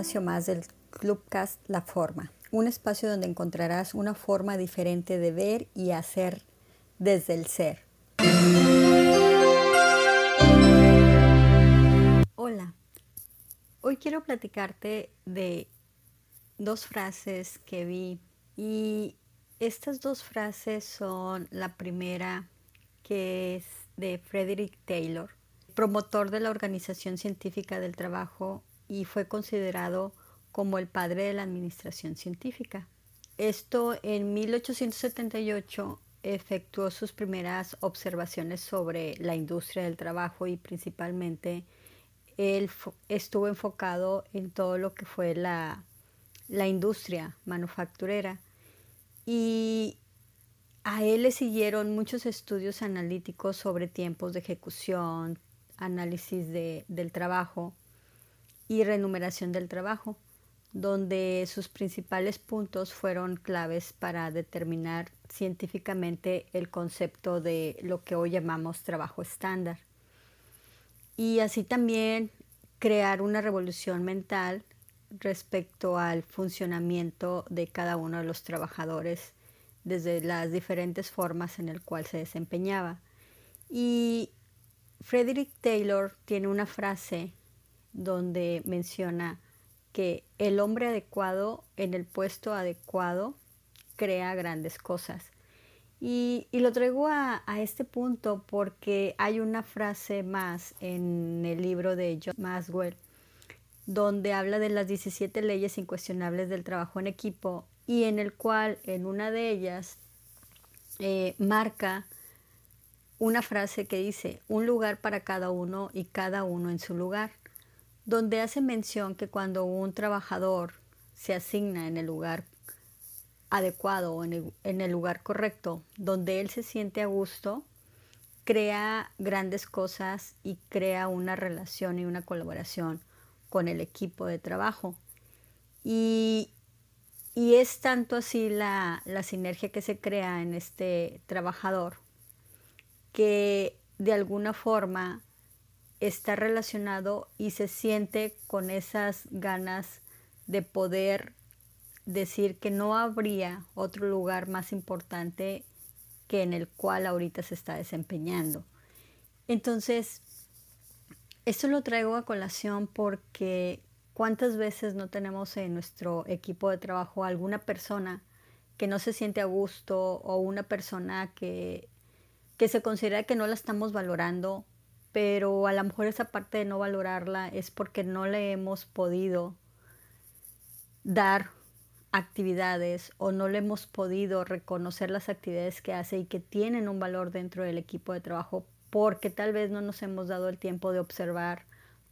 espacio más del Clubcast La Forma, un espacio donde encontrarás una forma diferente de ver y hacer desde el ser. Hola, hoy quiero platicarte de dos frases que vi y estas dos frases son la primera que es de Frederick Taylor, promotor de la Organización Científica del Trabajo y fue considerado como el padre de la administración científica. Esto en 1878 efectuó sus primeras observaciones sobre la industria del trabajo y principalmente él estuvo enfocado en todo lo que fue la, la industria manufacturera y a él le siguieron muchos estudios analíticos sobre tiempos de ejecución, análisis del trabajo y renumeración del trabajo, donde sus principales puntos fueron claves para determinar científicamente el concepto de lo que hoy llamamos trabajo estándar. Y así también crear una revolución mental respecto al funcionamiento de cada uno de los trabajadores desde las diferentes formas en el cual se desempeñaba. Y Frederick Taylor tiene una frase donde menciona que el hombre adecuado en el puesto adecuado crea grandes cosas. Y, lo traigo a, este punto porque hay una frase más en el libro de John Maswell donde habla de las 17 leyes incuestionables del trabajo en equipo y en el cual en una de ellas eh, marca una frase que dice, un lugar para cada uno y cada uno en su lugar, donde hace mención que cuando un trabajador se asigna en el lugar adecuado o en el lugar correcto, donde él se siente a gusto, crea grandes cosas y crea una relación y una colaboración con el equipo de trabajo. Y, es tanto así la, la sinergia que se crea en este trabajador que de alguna forma está relacionado y se siente con esas ganas de poder decir que no habría otro lugar más importante que en el cual ahorita se está desempeñando. Entonces, esto lo traigo a colación porque cuántas veces no tenemos en nuestro equipo de trabajo alguna persona que no se siente a gusto o una persona que, que se considera que no la estamos valorando, pero a lo mejor esa parte de no valorarla es porque no le hemos podido dar actividades o no le hemos podido reconocer las actividades que hace y que tienen un valor dentro del equipo de trabajo porque tal vez no nos hemos dado el tiempo de observar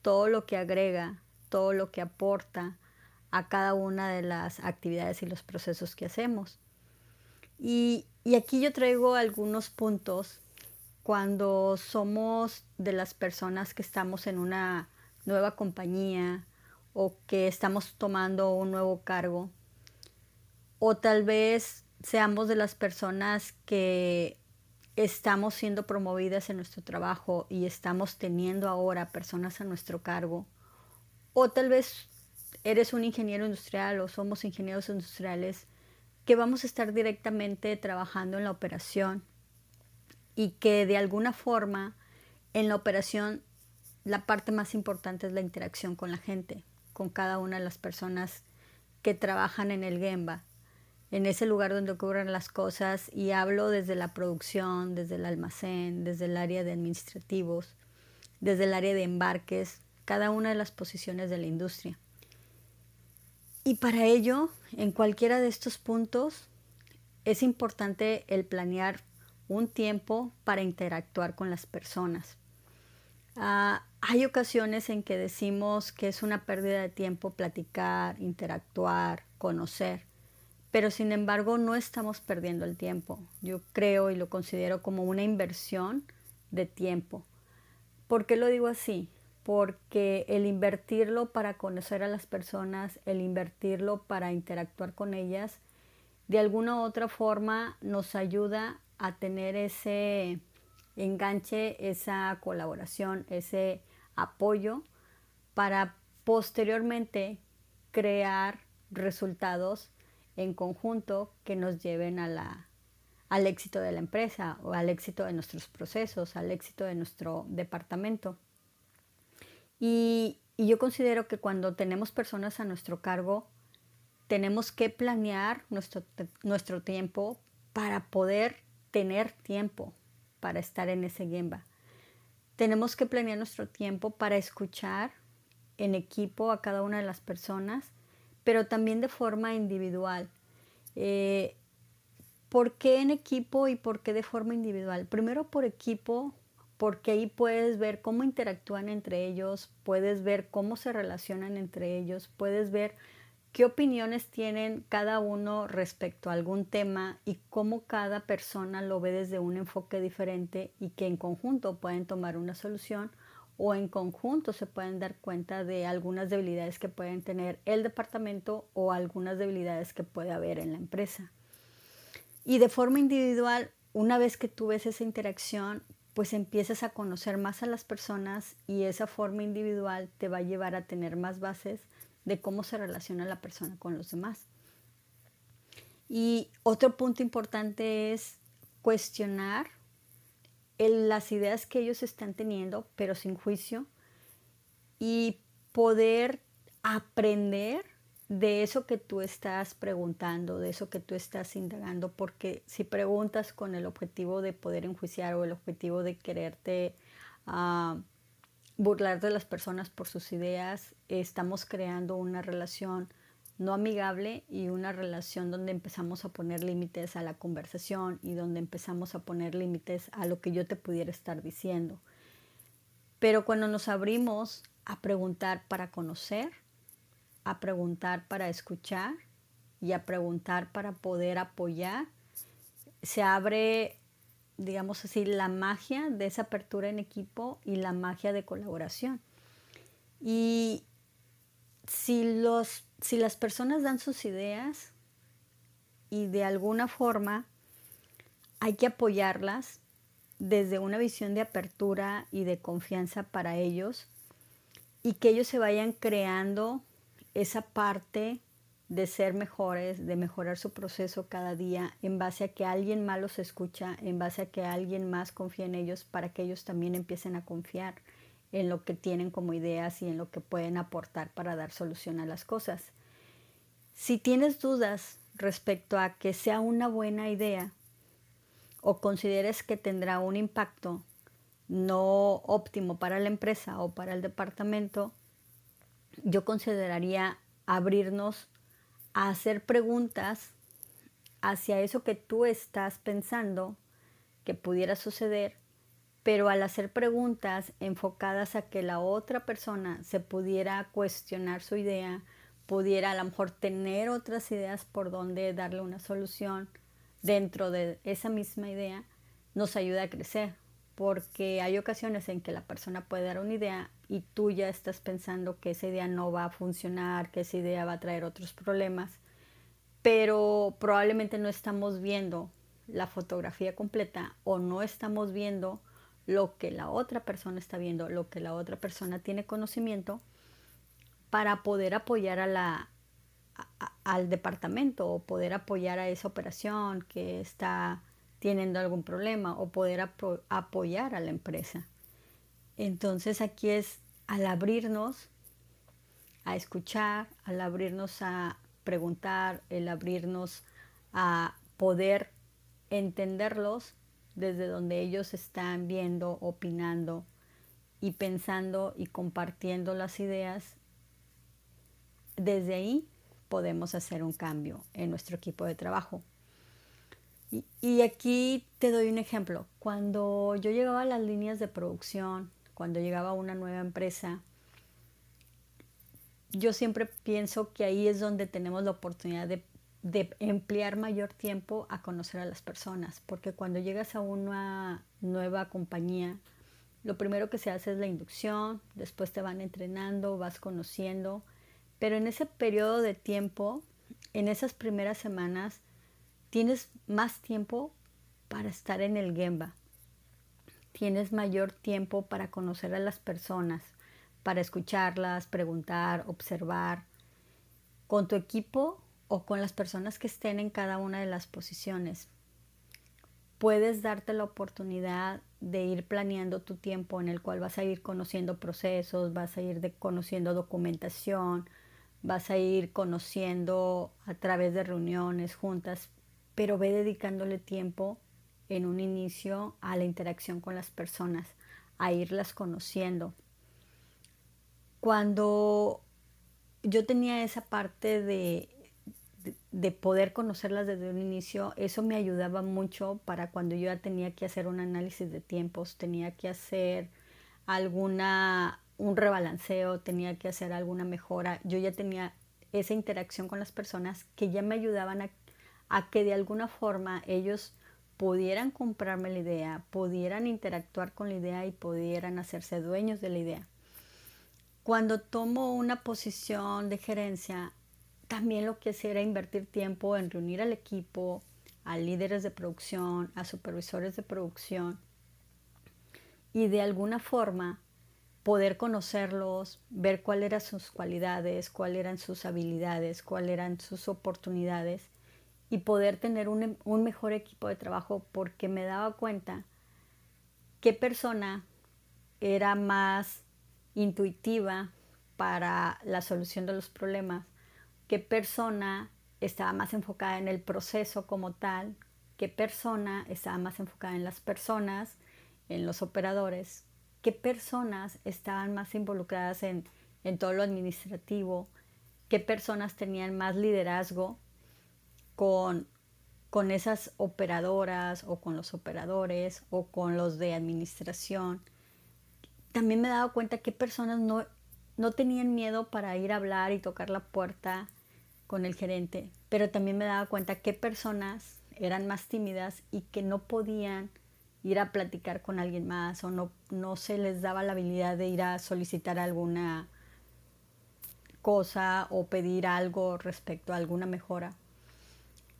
todo lo que agrega, todo lo que aporta a cada una de las actividades y los procesos que hacemos. Y, aquí yo traigo algunos puntos cuando somos de las personas que estamos en una nueva compañía o que estamos tomando un nuevo cargo o tal vez seamos de las personas que estamos siendo promovidas en nuestro trabajo y estamos teniendo ahora personas a nuestro cargo. O tal vez eres un ingeniero industrial o somos ingenieros industriales que vamos a estar directamente trabajando en la operación y que de alguna forma en la operación la parte más importante es la interacción con la gente, con cada una de las personas que trabajan en el Gemba en ese lugar donde ocurren las cosas y hablo desde la producción, desde el almacén, desde el área de administrativos, desde el área de embarques, cada una de las posiciones de la industria. Y para ello, en cualquiera de estos puntos, es importante el planear un tiempo para interactuar con las personas. Ah, hay ocasiones en que decimos que es una pérdida de tiempo platicar, interactuar, conocer pero sin embargo no estamos perdiendo el tiempo. Yo creo y lo considero como una inversión de tiempo. ¿Por qué lo digo así? Porque el invertirlo para conocer a las personas, el invertirlo para interactuar con ellas, de alguna u otra forma nos ayuda a tener ese enganche, esa colaboración, ese apoyo para posteriormente crear resultados en conjunto que nos lleven al éxito de la empresa o al éxito de nuestros procesos, al éxito de nuestro departamento. Y, y yo considero que cuando tenemos personas a nuestro cargo, tenemos que planear nuestro, nuestro tiempo para poder tener tiempo para estar en ese Gemba. Tenemos que planear nuestro tiempo para escuchar en equipo a cada una de las personas, pero también de forma individual. Eh, ¿Por qué en equipo y por qué de forma individual? Primero por equipo, porque ahí puedes ver cómo interactúan entre ellos, puedes ver cómo se relacionan entre ellos, puedes ver qué opiniones tienen cada uno respecto a algún tema y cómo cada persona lo ve desde un enfoque diferente y que en conjunto pueden tomar una solución o en conjunto se pueden dar cuenta de algunas debilidades que pueden tener el departamento o algunas debilidades que puede haber en la empresa. Y de forma individual, una vez que tú ves esa interacción, pues empiezas a conocer más a las personas y esa forma individual te va a llevar a tener más bases de cómo se relaciona la persona con los demás. Y otro punto importante es cuestionar las ideas que ellos están teniendo, pero sin juicio, y poder aprender de eso que tú estás preguntando, de eso que tú estás indagando, porque si preguntas con el objetivo de poder enjuiciar o el objetivo de quererte uh, burlar de las personas por sus ideas, estamos creando una relación no amigable y una relación donde empezamos a poner límites a la conversación y donde empezamos a poner límites a lo que yo te pudiera estar diciendo. Pero cuando nos abrimos a preguntar para conocer, a preguntar para escuchar y a preguntar para poder apoyar, se abre digamos así, la magia de esa apertura en equipo y la magia de colaboración. Y si, los, si las personas dan sus ideas y de alguna forma hay que apoyarlas desde una visión de apertura y de confianza para ellos y que ellos se vayan creando esa parte de ser mejores, de mejorar su proceso cada día en base a que alguien más los escucha, en base a que alguien más confía en ellos para que ellos también empiecen a confiar en lo que tienen como ideas y en lo que pueden aportar para dar solución a las cosas. Si tienes dudas respecto a que sea una buena idea o consideres que tendrá un impacto no óptimo para la empresa o para el departamento, yo consideraría abrirnos hacer preguntas hacia eso que tú estás pensando que pudiera suceder, pero al hacer preguntas enfocadas a que la otra persona se pudiera cuestionar su idea, pudiera a lo mejor tener otras ideas por donde darle una solución dentro de esa misma idea, nos ayuda a crecer, porque hay ocasiones en que la persona puede dar una idea y tú ya estás pensando que esa idea no va a funcionar, que esa idea va a traer otros problemas, pero probablemente no estamos viendo la fotografía completa o no estamos viendo lo que la otra persona está viendo, lo que la otra persona tiene conocimiento para poder apoyar al departamento o poder apoyar a esa operación que está teniendo algún problema o poder apoyar a la empresa. Entonces aquí es al abrirnos a escuchar, al abrirnos a preguntar, el abrirnos a poder entenderlos desde donde ellos están viendo, opinando y pensando y compartiendo las ideas, desde ahí podemos hacer un cambio en nuestro equipo de trabajo. Y, aquí te doy un ejemplo. Cuando yo llegaba a las líneas de producción, cuando llegaba a una nueva empresa, yo siempre pienso que ahí es donde tenemos la oportunidad de, de, emplear mayor tiempo a conocer a las personas, porque cuando llegas a una nueva compañía, lo primero que se hace es la inducción, después te van entrenando, vas conociendo, pero en ese periodo de tiempo, en esas primeras semanas, tienes más tiempo para estar en el Gemba. Tienes mayor tiempo para conocer a las personas, para escucharlas, preguntar, observar. con tu equipo o con las personas que estén en cada una de las posiciones. Puedes darte la oportunidad de ir planeando tu tiempo en el cual vas a ir conociendo procesos, vas a ir conociendo documentación, vas a ir conociendo a través de reuniones, juntas, pero ve dedicándole tiempo en un inicio a la interacción con las personas, a irlas conociendo. Cuando yo tenía esa parte de, de, poder conocerlas desde un inicio, eso me ayudaba mucho para cuando yo ya tenía que hacer un análisis de tiempos, tenía que hacer alguna un rebalanceo, tenía que hacer alguna mejora, yo ya tenía esa interacción con las personas que ya me ayudaban a, a que de alguna forma ellos pudieran comprarme la idea, pudieran interactuar con la idea y pudieran hacerse dueños de la idea. Cuando tomo una posición de gerencia, también lo que hacía era invertir tiempo en reunir al equipo, a líderes de producción, a supervisores de producción y de alguna forma poder conocerlos, ver cuáles eran sus cualidades, cuáles eran sus habilidades, cuáles eran sus oportunidades y poder tener un, un, mejor equipo de trabajo porque me daba cuenta qué persona era más intuitiva para la solución de los problemas, qué persona estaba más enfocada en el proceso como tal, qué persona estaba más enfocada en las personas, en los operadores, qué personas estaban más involucradas en, en todo lo administrativo, qué personas tenían más liderazgo con, con esas operadoras o con los operadores o con los de administración. También me he dado cuenta que personas no, no tenían miedo para ir a hablar y tocar la puerta con el gerente, pero también me daba cuenta que personas eran más tímidas y que no podían ir a platicar con alguien más o no, no se les daba la habilidad de ir a solicitar alguna cosa o pedir algo respecto a alguna mejora.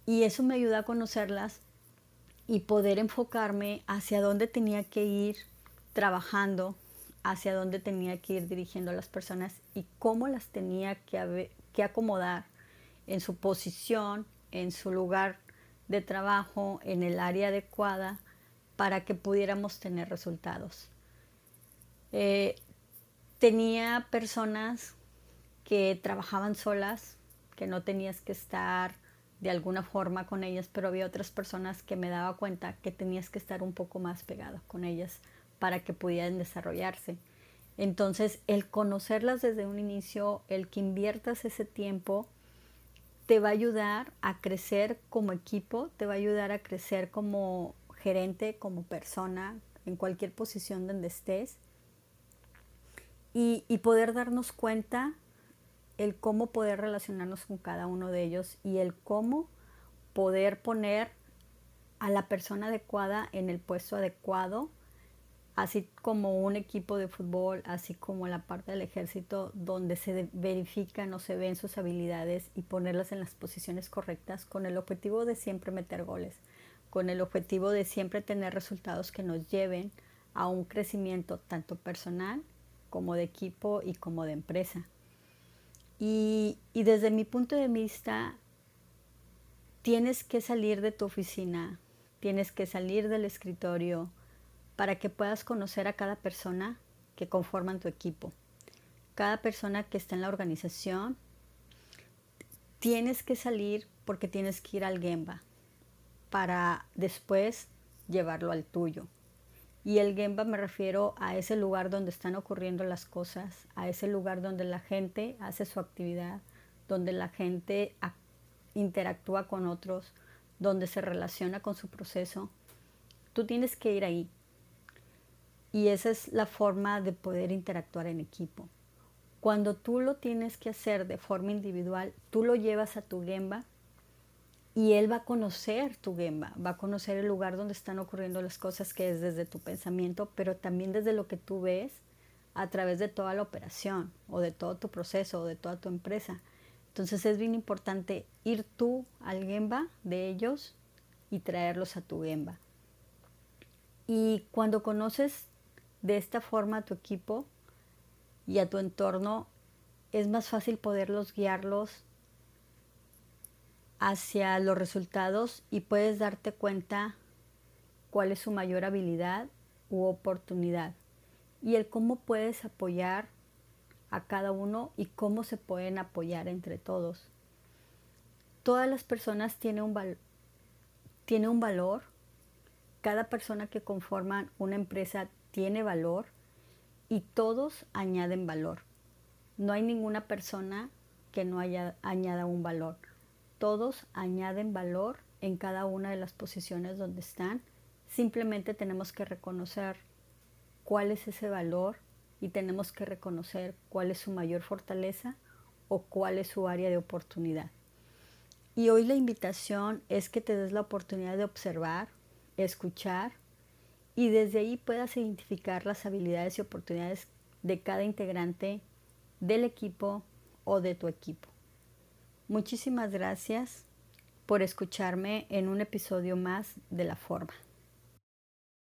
Y eso me ayuda a conocerlas y poder enfocarme hacia dónde tenía que ir trabajando, hacia dónde tenía que ir dirigiendo a las personas y cómo las tenía que, que acomodar en su posición, en su lugar de trabajo, en el área adecuada para que pudiéramos tener resultados. Eh, tenía personas que trabajaban solas, que no tenías que estar de alguna forma con ellas, pero había otras personas que me daba cuenta que tenías que estar un poco más pegado con ellas para que pudieran desarrollarse. Entonces, el conocerlas desde un inicio, el que inviertas ese tiempo, te va a ayudar a crecer como equipo, te va a ayudar a crecer como gerente, como persona, en cualquier posición donde estés, y, y poder darnos cuenta el cómo poder relacionarnos con cada uno de ellos y el cómo poder poner a la persona adecuada en el puesto adecuado, así como un equipo de fútbol, así como la parte del ejército, donde se verifican o se ven sus habilidades y ponerlas en las posiciones correctas con el objetivo de siempre meter goles, con el objetivo de siempre tener resultados que nos lleven a un crecimiento tanto personal como de equipo y como de empresa. Y, desde mi punto de vista, tienes que salir de tu oficina, tienes que salir del escritorio para que puedas conocer a cada persona que conforman tu equipo. Cada persona que está en la organización, tienes que salir porque tienes que ir al Gemba para después llevarlo al tuyo. Y el Gemba me refiero a ese lugar donde están ocurriendo las cosas, a ese lugar donde la gente hace su actividad, donde la gente interactúa con otros, donde se relaciona con su proceso. Tú tienes que ir ahí. Y esa es la forma de poder interactuar en equipo. Cuando tú lo tienes que hacer de forma individual, tú lo llevas a tu Gemba y él va a conocer tu Gemba, va a conocer el lugar donde están ocurriendo las cosas que es desde tu pensamiento, pero también desde lo que tú ves a través de toda la operación o de todo tu proceso o de toda tu empresa. Entonces es bien importante ir tú al Gemba de ellos y traerlos a tu Gemba. Y cuando conoces de esta forma a tu equipo y a tu entorno, es más fácil poderlos guiarlos hacia los resultados y puedes darte cuenta cuál es su mayor habilidad u oportunidad y el cómo puedes apoyar a cada uno y cómo se pueden apoyar entre todos. Todas las personas tienen un, tiene un valor, cada persona que conforman una empresa tiene valor y todos añaden valor. No hay ninguna persona que no haya, añada un valor. Todos añaden valor en cada una de las posiciones donde están. Simplemente tenemos que reconocer cuál es ese valor y tenemos que reconocer cuál es su mayor fortaleza o cuál es su área de oportunidad. Y hoy la invitación es que te des la oportunidad de observar, escuchar y desde ahí puedas identificar las habilidades y oportunidades de cada integrante del equipo o de tu equipo. Muchísimas gracias por escucharme en un episodio más de La Forma.